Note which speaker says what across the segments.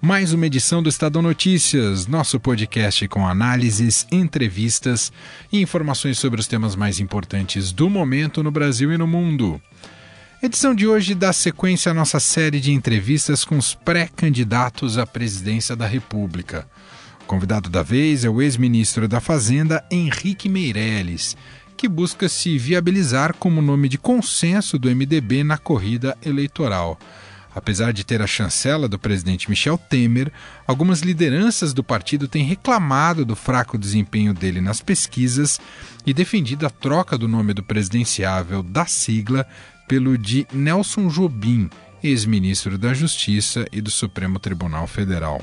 Speaker 1: mais uma edição do Estadão Notícias, nosso podcast com análises, entrevistas e informações sobre os temas mais importantes do momento no Brasil e no mundo. Edição de hoje dá sequência à nossa série de entrevistas com os pré-candidatos à presidência da República. O convidado da vez é o ex-ministro da Fazenda, Henrique Meirelles, que busca se viabilizar como nome de consenso do MDB na corrida eleitoral. Apesar de ter a chancela do presidente Michel Temer, algumas lideranças do partido têm reclamado do fraco desempenho dele nas pesquisas e defendido a troca do nome do presidenciável da sigla pelo de Nelson Jobim, ex-ministro da Justiça e do Supremo Tribunal Federal.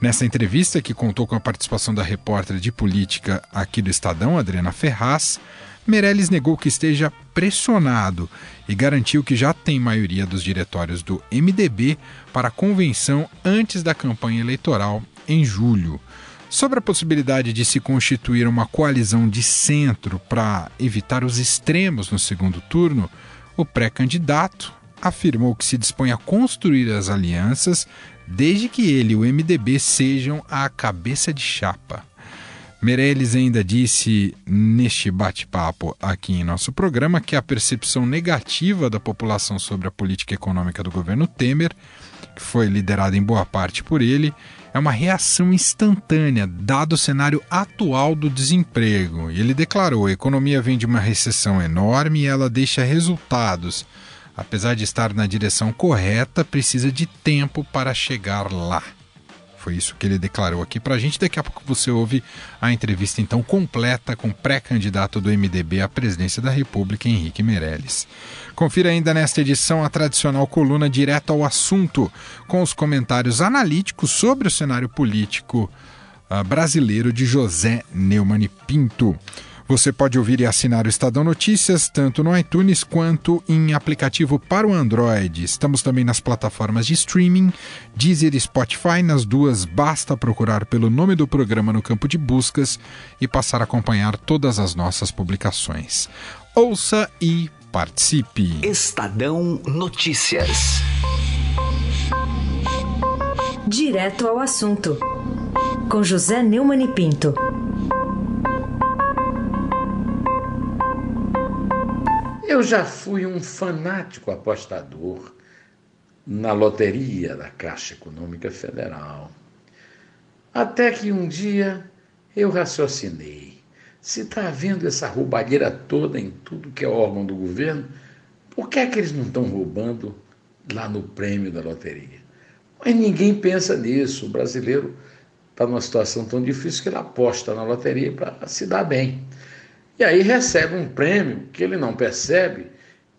Speaker 1: Nessa entrevista, que contou com a participação da repórter de política aqui do Estadão, Adriana Ferraz, Meirelles negou que esteja pressionado e garantiu que já tem maioria dos diretórios do MDB para a convenção antes da campanha eleitoral em julho. Sobre a possibilidade de se constituir uma coalizão de centro para evitar os extremos no segundo turno, o pré-candidato afirmou que se dispõe a construir as alianças desde que ele e o MDB sejam a cabeça de chapa. Meirelles ainda disse neste bate-papo aqui em nosso programa que a percepção negativa da população sobre a política econômica do governo Temer, que foi liderada em boa parte por ele, é uma reação instantânea, dado o cenário atual do desemprego. E ele declarou: a economia vem de uma recessão enorme e ela deixa resultados. Apesar de estar na direção correta, precisa de tempo para chegar lá. Foi isso que ele declarou aqui para a gente. Daqui a pouco você ouve a entrevista então completa com o pré-candidato do MDB à presidência da República, Henrique Meirelles. Confira ainda nesta edição a tradicional coluna direto ao assunto, com os comentários analíticos sobre o cenário político uh, brasileiro de José Neumann Pinto. Você pode ouvir e assinar o Estadão Notícias tanto no iTunes quanto em aplicativo para o Android. Estamos também nas plataformas de streaming, Deezer e Spotify. Nas duas, basta procurar pelo nome do programa no campo de buscas e passar a acompanhar todas as nossas publicações. Ouça e participe.
Speaker 2: Estadão Notícias.
Speaker 3: Direto ao assunto. Com José Neumann e Pinto.
Speaker 4: Eu já fui um fanático apostador na loteria da Caixa Econômica Federal. Até que um dia eu raciocinei: se está havendo essa roubalheira toda em tudo que é órgão do governo, por que é que eles não estão roubando lá no prêmio da loteria? Mas ninguém pensa nisso. O brasileiro está numa situação tão difícil que ele aposta na loteria para se dar bem. E aí recebe um prêmio que ele não percebe,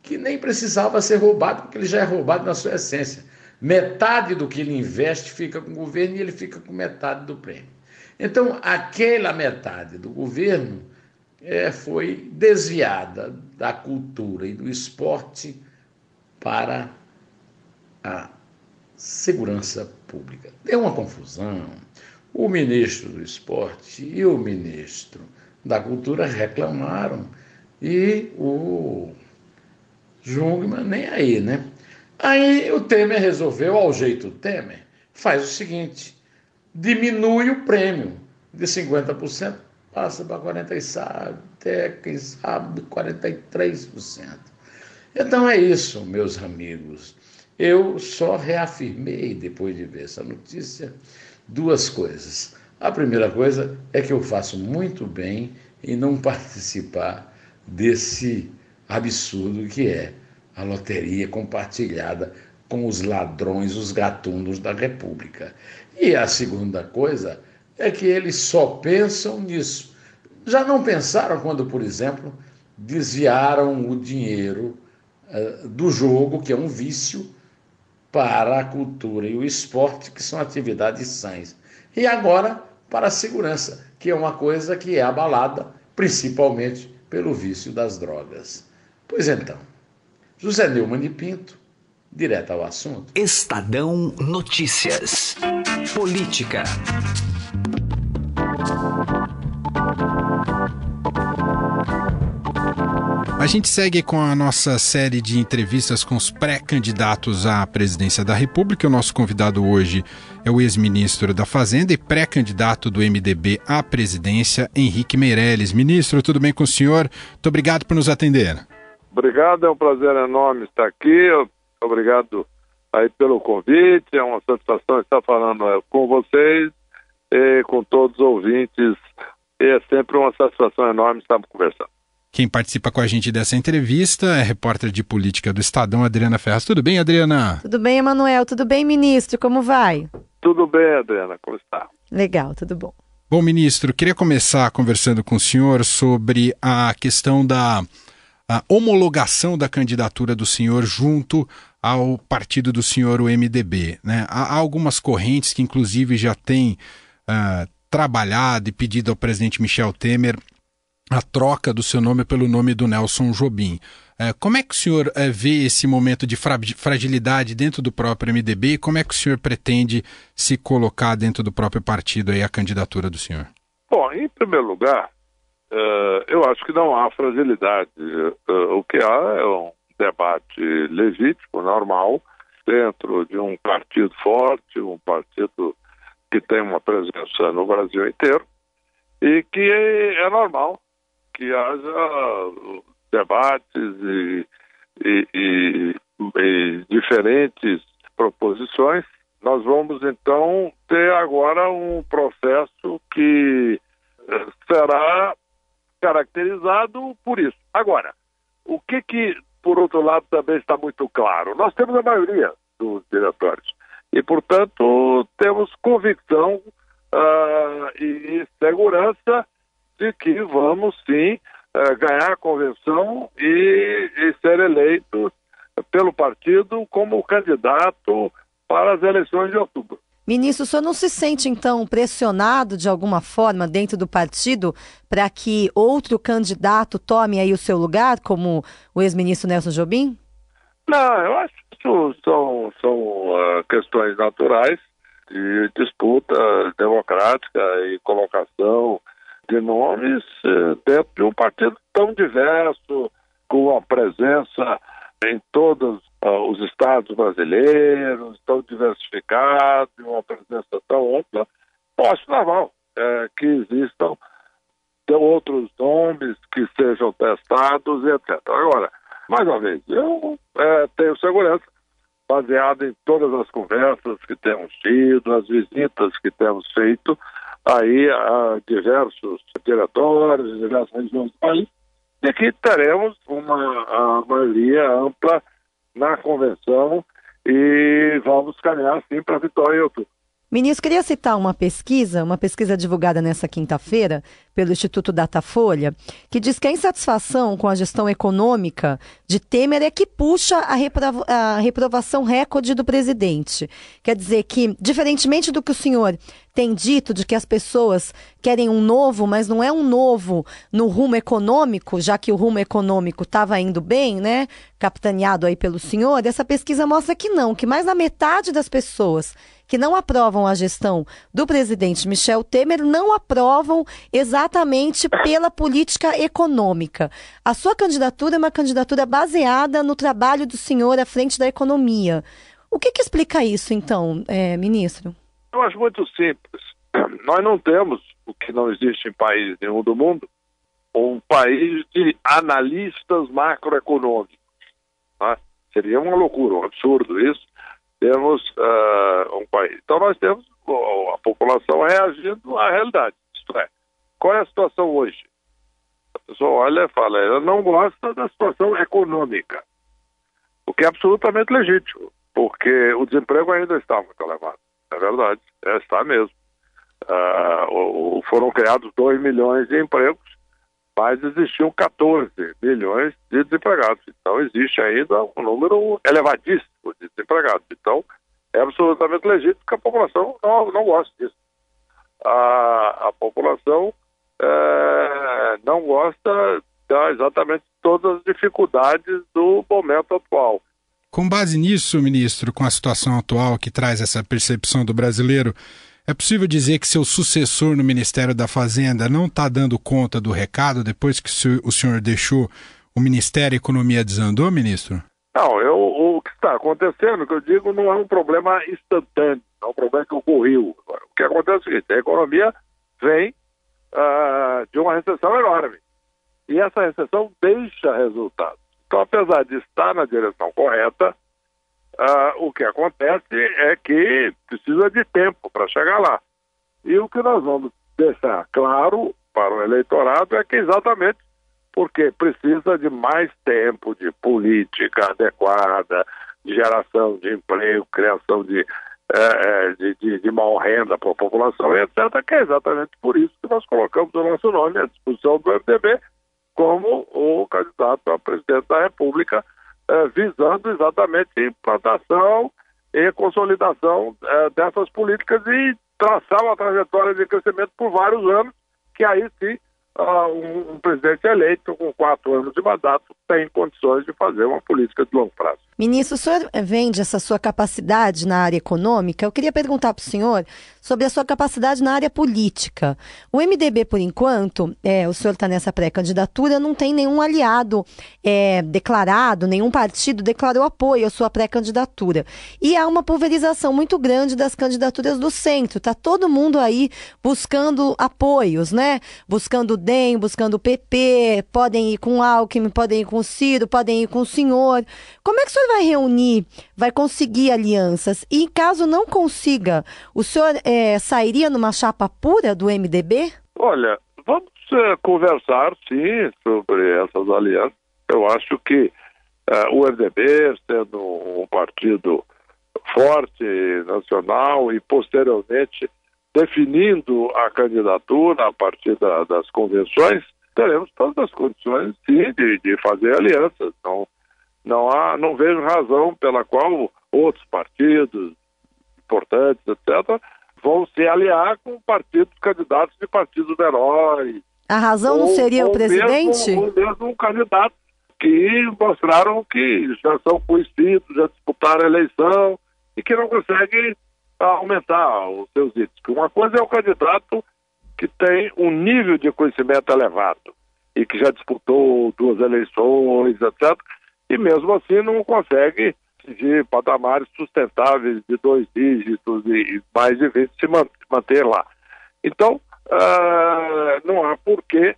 Speaker 4: que nem precisava ser roubado, porque ele já é roubado na sua essência. Metade do que ele investe fica com o governo e ele fica com metade do prêmio. Então, aquela metade do governo é, foi desviada da cultura e do esporte para a segurança pública. Deu uma confusão. O ministro do esporte e o ministro da Cultura reclamaram e o Jungmann nem aí, né? Aí o Temer resolveu, ao jeito Temer, faz o seguinte: diminui o prêmio de 50%, passa para 40%, até quem sabe 43%. Então é isso, meus amigos. Eu só reafirmei, depois de ver essa notícia, duas coisas. A primeira coisa é que eu faço muito bem em não participar desse absurdo que é a loteria compartilhada com os ladrões, os gatunos da República. E a segunda coisa é que eles só pensam nisso. Já não pensaram quando, por exemplo, desviaram o dinheiro uh, do jogo, que é um vício, para a cultura e o esporte, que são atividades sãs e agora para a segurança, que é uma coisa que é abalada principalmente pelo vício das drogas. Pois então, José Neumann de Pinto, direto ao assunto.
Speaker 2: Estadão Notícias. Política.
Speaker 1: A gente segue com a nossa série de entrevistas com os pré-candidatos à presidência da República. O nosso convidado hoje é o ex-ministro da Fazenda e pré-candidato do MDB à presidência, Henrique Meirelles. Ministro, tudo bem com o senhor? Muito obrigado por nos atender.
Speaker 5: Obrigado, é um prazer enorme estar aqui. Obrigado aí pelo convite. É uma satisfação estar falando é, com vocês e com todos os ouvintes. É sempre uma satisfação enorme estar conversando.
Speaker 1: Quem participa com a gente dessa entrevista é a repórter de política do Estadão, Adriana Ferraz. Tudo bem, Adriana?
Speaker 6: Tudo bem, Emanuel. Tudo bem, ministro? Como vai?
Speaker 5: Tudo bem, Adriana. Como está?
Speaker 6: Legal, tudo bom.
Speaker 1: Bom, ministro, queria começar conversando com o senhor sobre a questão da a homologação da candidatura do senhor junto ao partido do senhor, o MDB. Né? Há, há algumas correntes que, inclusive, já têm uh, trabalhado e pedido ao presidente Michel Temer a troca do seu nome pelo nome do Nelson Jobim. É, como é que o senhor é, vê esse momento de fragilidade dentro do próprio MDB e como é que o senhor pretende se colocar dentro do próprio partido aí a candidatura do senhor?
Speaker 5: Bom, em primeiro lugar, uh, eu acho que não há fragilidade. O que há é um debate legítimo, normal, dentro de um partido forte, um partido que tem uma presença no Brasil inteiro e que é, é normal que haja debates e, e, e, e diferentes proposições. Nós vamos então ter agora um processo que eh, será caracterizado por isso. Agora, o que que, por outro lado, também está muito claro? Nós temos a maioria dos diretórios e, portanto, temos convicção uh, e segurança de que vamos sim uh, ganhar a convenção e, e ser eleitos pelo partido como candidato para as eleições de outubro.
Speaker 6: Ministro, o senhor não se sente, então, pressionado de alguma forma dentro do partido para que outro candidato tome aí o seu lugar, como o ex-ministro Nelson Jobim?
Speaker 5: Não, eu acho que isso são, são uh, questões naturais de disputa democrática e colocação de nomes uh, dentro de um partido tão diverso, com a presença em todos uh, os estados brasileiros, tão diversificado, uma presença tão ampla, eu acho normal é, que existam outros nomes que sejam testados, etc. Agora, mais uma vez, eu é, tenho segurança, baseado em todas as conversas que temos tido, as visitas que temos feito aí a diversos diretórios, diversas regiões do país, de que teremos uma maioria ampla na convenção e vamos caminhar sim para a vitória em outubro.
Speaker 6: Ministro, queria citar uma pesquisa, uma pesquisa divulgada nessa quinta-feira pelo Instituto Datafolha, que diz que a insatisfação com a gestão econômica de Temer é que puxa a, reprova a reprovação recorde do presidente. Quer dizer que, diferentemente do que o senhor tem dito de que as pessoas querem um novo, mas não é um novo no rumo econômico, já que o rumo econômico estava indo bem, né? Capitaneado aí pelo senhor, essa pesquisa mostra que não, que mais da metade das pessoas que não aprovam a gestão do presidente Michel Temer não aprovam exatamente pela política econômica. A sua candidatura é uma candidatura baseada no trabalho do senhor à frente da economia. O que, que explica isso, então, é, ministro?
Speaker 5: Eu acho muito simples. Nós não temos, o que não existe em país nenhum do mundo, um país de analistas macroeconômicos. Né? Seria uma loucura, um absurdo isso temos uh, um país. Então nós temos a população reagindo à realidade. Isto é, qual é a situação hoje? A pessoa olha e fala, ela não gosta da situação econômica, o que é absolutamente legítimo, porque o desemprego ainda está muito elevado. É verdade, é, está mesmo. Uh, foram criados 2 milhões de empregos mas existiam 14 milhões de desempregados. Então, existe ainda um número elevadíssimo de desempregados. Então, é absolutamente legítimo que a população não, não goste disso. A, a população é, não gosta tá, exatamente todas as dificuldades do momento atual.
Speaker 1: Com base nisso, ministro, com a situação atual que traz essa percepção do brasileiro, é possível dizer que seu sucessor no Ministério da Fazenda não está dando conta do recado depois que o senhor deixou o Ministério da Economia desandou, ministro?
Speaker 5: Não, eu, o que está acontecendo, que eu digo, não é um problema instantâneo, é um problema que ocorreu. O que acontece é o seguinte, a economia vem uh, de uma recessão enorme. E essa recessão deixa resultados. Então, apesar de estar na direção correta, uh, o que acontece é que precisa de tempo para chegar lá. E o que nós vamos deixar claro para o eleitorado é que exatamente porque precisa de mais tempo de política adequada, de geração de emprego, criação de, é, de, de, de mal renda para a população, etc., que é exatamente por isso que nós colocamos o nosso nome à disposição do MDB como o candidato a presidente da República, é, visando exatamente implantação e consolidação é, dessas políticas e traçar uma trajetória de crescimento por vários anos, que aí sim uh, um, um, presidente eleito com quatro anos de mandato tem condições de fazer uma política de longo prazo.
Speaker 6: Ministro, o senhor vende essa sua capacidade na área econômica. Eu queria perguntar para o senhor sobre a sua capacidade na área política. O MDB, por enquanto, é, o senhor está nessa pré-candidatura, não tem nenhum aliado é, declarado, nenhum partido declarou apoio à sua pré-candidatura. E há uma pulverização muito grande das candidaturas do centro. Está todo mundo aí buscando apoios, né? Buscando DEM, buscando PP, podem ir com Alckmin, podem ir com Ciro, podem ir com o senhor. Como é que o senhor vai reunir, vai conseguir alianças? E caso não consiga, o senhor é, sairia numa chapa pura do MDB?
Speaker 5: Olha, vamos é, conversar sim sobre essas alianças. Eu acho que é, o MDB, sendo um partido forte, nacional e posteriormente definindo a candidatura a partir da, das convenções, teremos todas as condições, sim, de, de fazer alianças. Não, não, há, não vejo razão pela qual outros partidos importantes, etc., vão se aliar com partidos candidatos de partidos heróis.
Speaker 6: A razão não seria o presidente?
Speaker 5: Mesmo, ou mesmo um candidato que mostraram que já são conhecidos, já disputaram a eleição e que não conseguem aumentar os seus índices. Uma coisa é o candidato que tem um nível de conhecimento elevado e que já disputou duas eleições, etc., e mesmo assim não consegue atingir patamares sustentáveis de dois dígitos e mais de 20 se manter lá. Então, uh, não há por que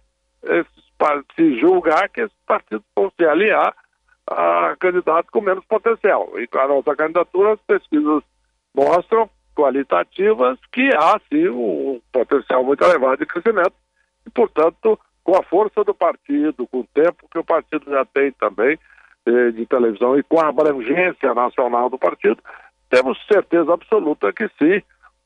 Speaker 5: se julgar que esses partidos vão se aliar a candidatos com menos potencial. E a nossa candidatura, as pesquisas mostram qualitativas que há sim um potencial muito elevado de crescimento e, portanto, com a força do partido, com o tempo que o partido já tem também eh, de televisão e com a abrangência nacional do partido, temos certeza absoluta que sim,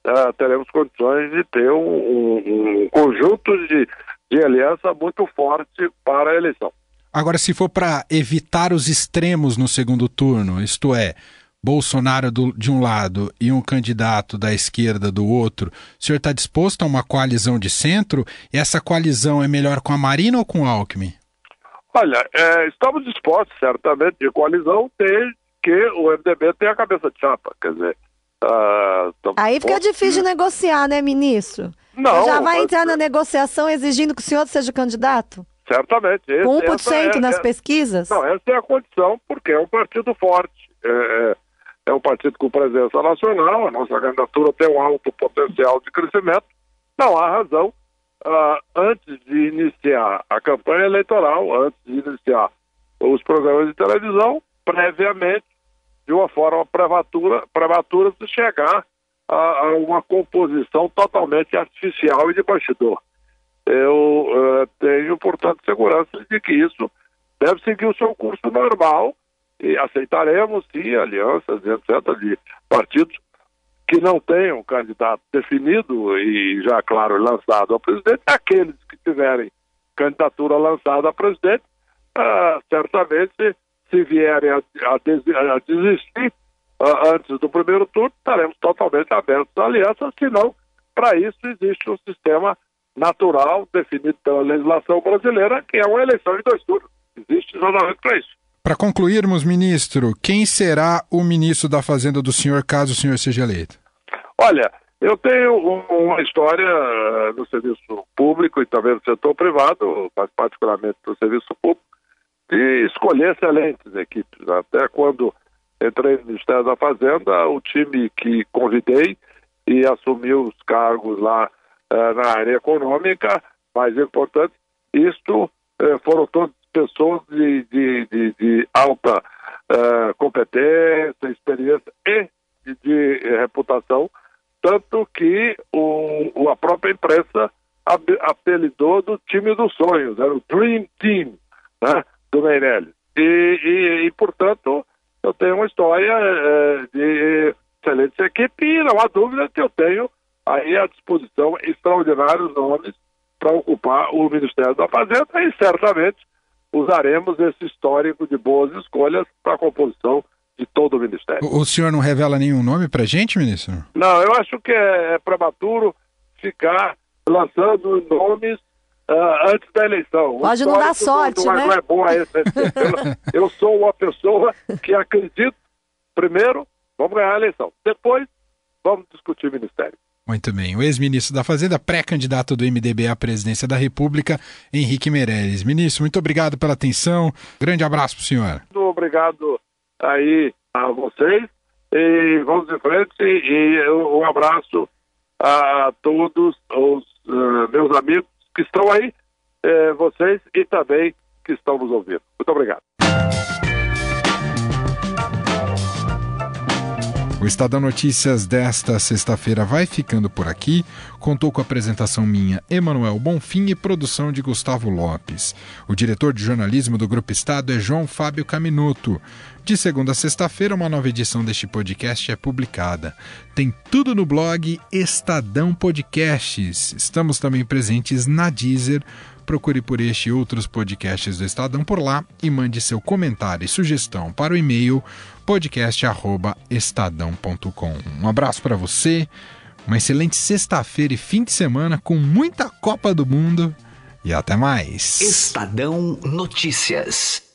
Speaker 5: uh, teremos condições de ter um, um, um conjunto de, de aliança muito forte para a eleição.
Speaker 1: Agora, se for para evitar os extremos no segundo turno, isto é, Bolsonaro do, de um lado e um candidato da esquerda do outro, o senhor está disposto a uma coalizão de centro? E essa coalizão é melhor com a Marina ou com o Alckmin?
Speaker 5: Olha, é, estamos dispostos, certamente, de coalizão, desde que o MDB tenha a cabeça de chapa. Quer dizer. Uh,
Speaker 6: Aí fica difícil de negociar, né, ministro?
Speaker 5: Não.
Speaker 6: Já vai entrar na negociação exigindo que o senhor seja candidato?
Speaker 5: Certamente. Esse,
Speaker 6: com 1% é, nas
Speaker 5: é,
Speaker 6: pesquisas?
Speaker 5: Não, essa é a condição, porque é um partido forte. É, é um partido com presença nacional, a nossa candidatura tem um alto potencial de crescimento. Não há razão, uh, antes de iniciar a campanha eleitoral, antes de iniciar os programas de televisão, previamente, de uma forma prematura, prematura se chegar a, a uma composição totalmente artificial e de bastidor. Eu uh, tenho, portanto, segurança de que isso deve seguir o seu curso normal, e aceitaremos sim alianças, etc., de partidos que não tenham candidato definido e já, claro, lançado a presidente, aqueles que tiverem candidatura lançada a presidente, ah, certamente, se vierem a, a, a desistir ah, antes do primeiro turno, estaremos totalmente abertos à aliança, senão, para isso existe um sistema natural definido pela legislação brasileira, que é uma eleição de dois turnos. Existe jornalismo para isso.
Speaker 1: Para concluirmos, ministro, quem será o ministro da Fazenda do senhor caso o senhor seja eleito?
Speaker 5: Olha, eu tenho uma história eh, no serviço público e também no setor privado, mas particularmente no serviço público, de escolher excelentes equipes. Até quando entrei no Ministério da Fazenda, o time que convidei e assumiu os cargos lá eh, na área econômica, mais importante, isto eh, foram todas pessoas de, de, de, de alta competência, experiência e de reputação tanto que o, a própria imprensa apelidou do time dos sonhos, era o Dream Team né, do Meirelles. E, e, e, portanto, eu tenho uma história é, de excelente equipe e não há dúvida que eu tenho aí à disposição extraordinários nomes para ocupar o Ministério da Fazenda e certamente usaremos esse histórico de boas escolhas para a composição de todo o Ministério.
Speaker 1: O, senhor não revela nenhum nome para gente, ministro?
Speaker 5: Não, eu acho que é, é prematuro ficar lançando nomes uh, antes da eleição.
Speaker 6: Pode não dar sorte,
Speaker 5: não,
Speaker 6: né?
Speaker 5: Não é bom esse, eu, eu sou uma pessoa que acredito, primeiro, vamos ganhar a eleição. Depois, vamos discutir o Ministério.
Speaker 1: Muito bem. O ex-ministro da Fazenda, pré-candidato do MDB à presidência da República, Henrique Meirelles. Ministro, muito obrigado pela atenção. Grande abraço para o senhor.
Speaker 5: Muito obrigado aí a vocês e vamos em frente e um abraço a todos os uh, meus amigos que estão aí, eh, vocês e também que estão nos ouvindo. Muito obrigado.
Speaker 1: O Estadão Notícias desta sexta-feira vai ficando por aqui. Contou com a apresentação minha, Emanuel Bonfim, e produção de Gustavo Lopes. O diretor de jornalismo do Grupo Estado é João Fábio Caminuto. De segunda a sexta-feira, uma nova edição deste podcast é publicada. Tem tudo no blog Estadão Podcasts. Estamos também presentes na Deezer. Procure por este e outros podcasts do Estadão por lá e mande seu comentário e sugestão para o e-mail podcast@estadão.com. Um abraço para você, uma excelente sexta-feira e fim de semana com muita Copa do Mundo e até mais.
Speaker 2: Estadão Notícias.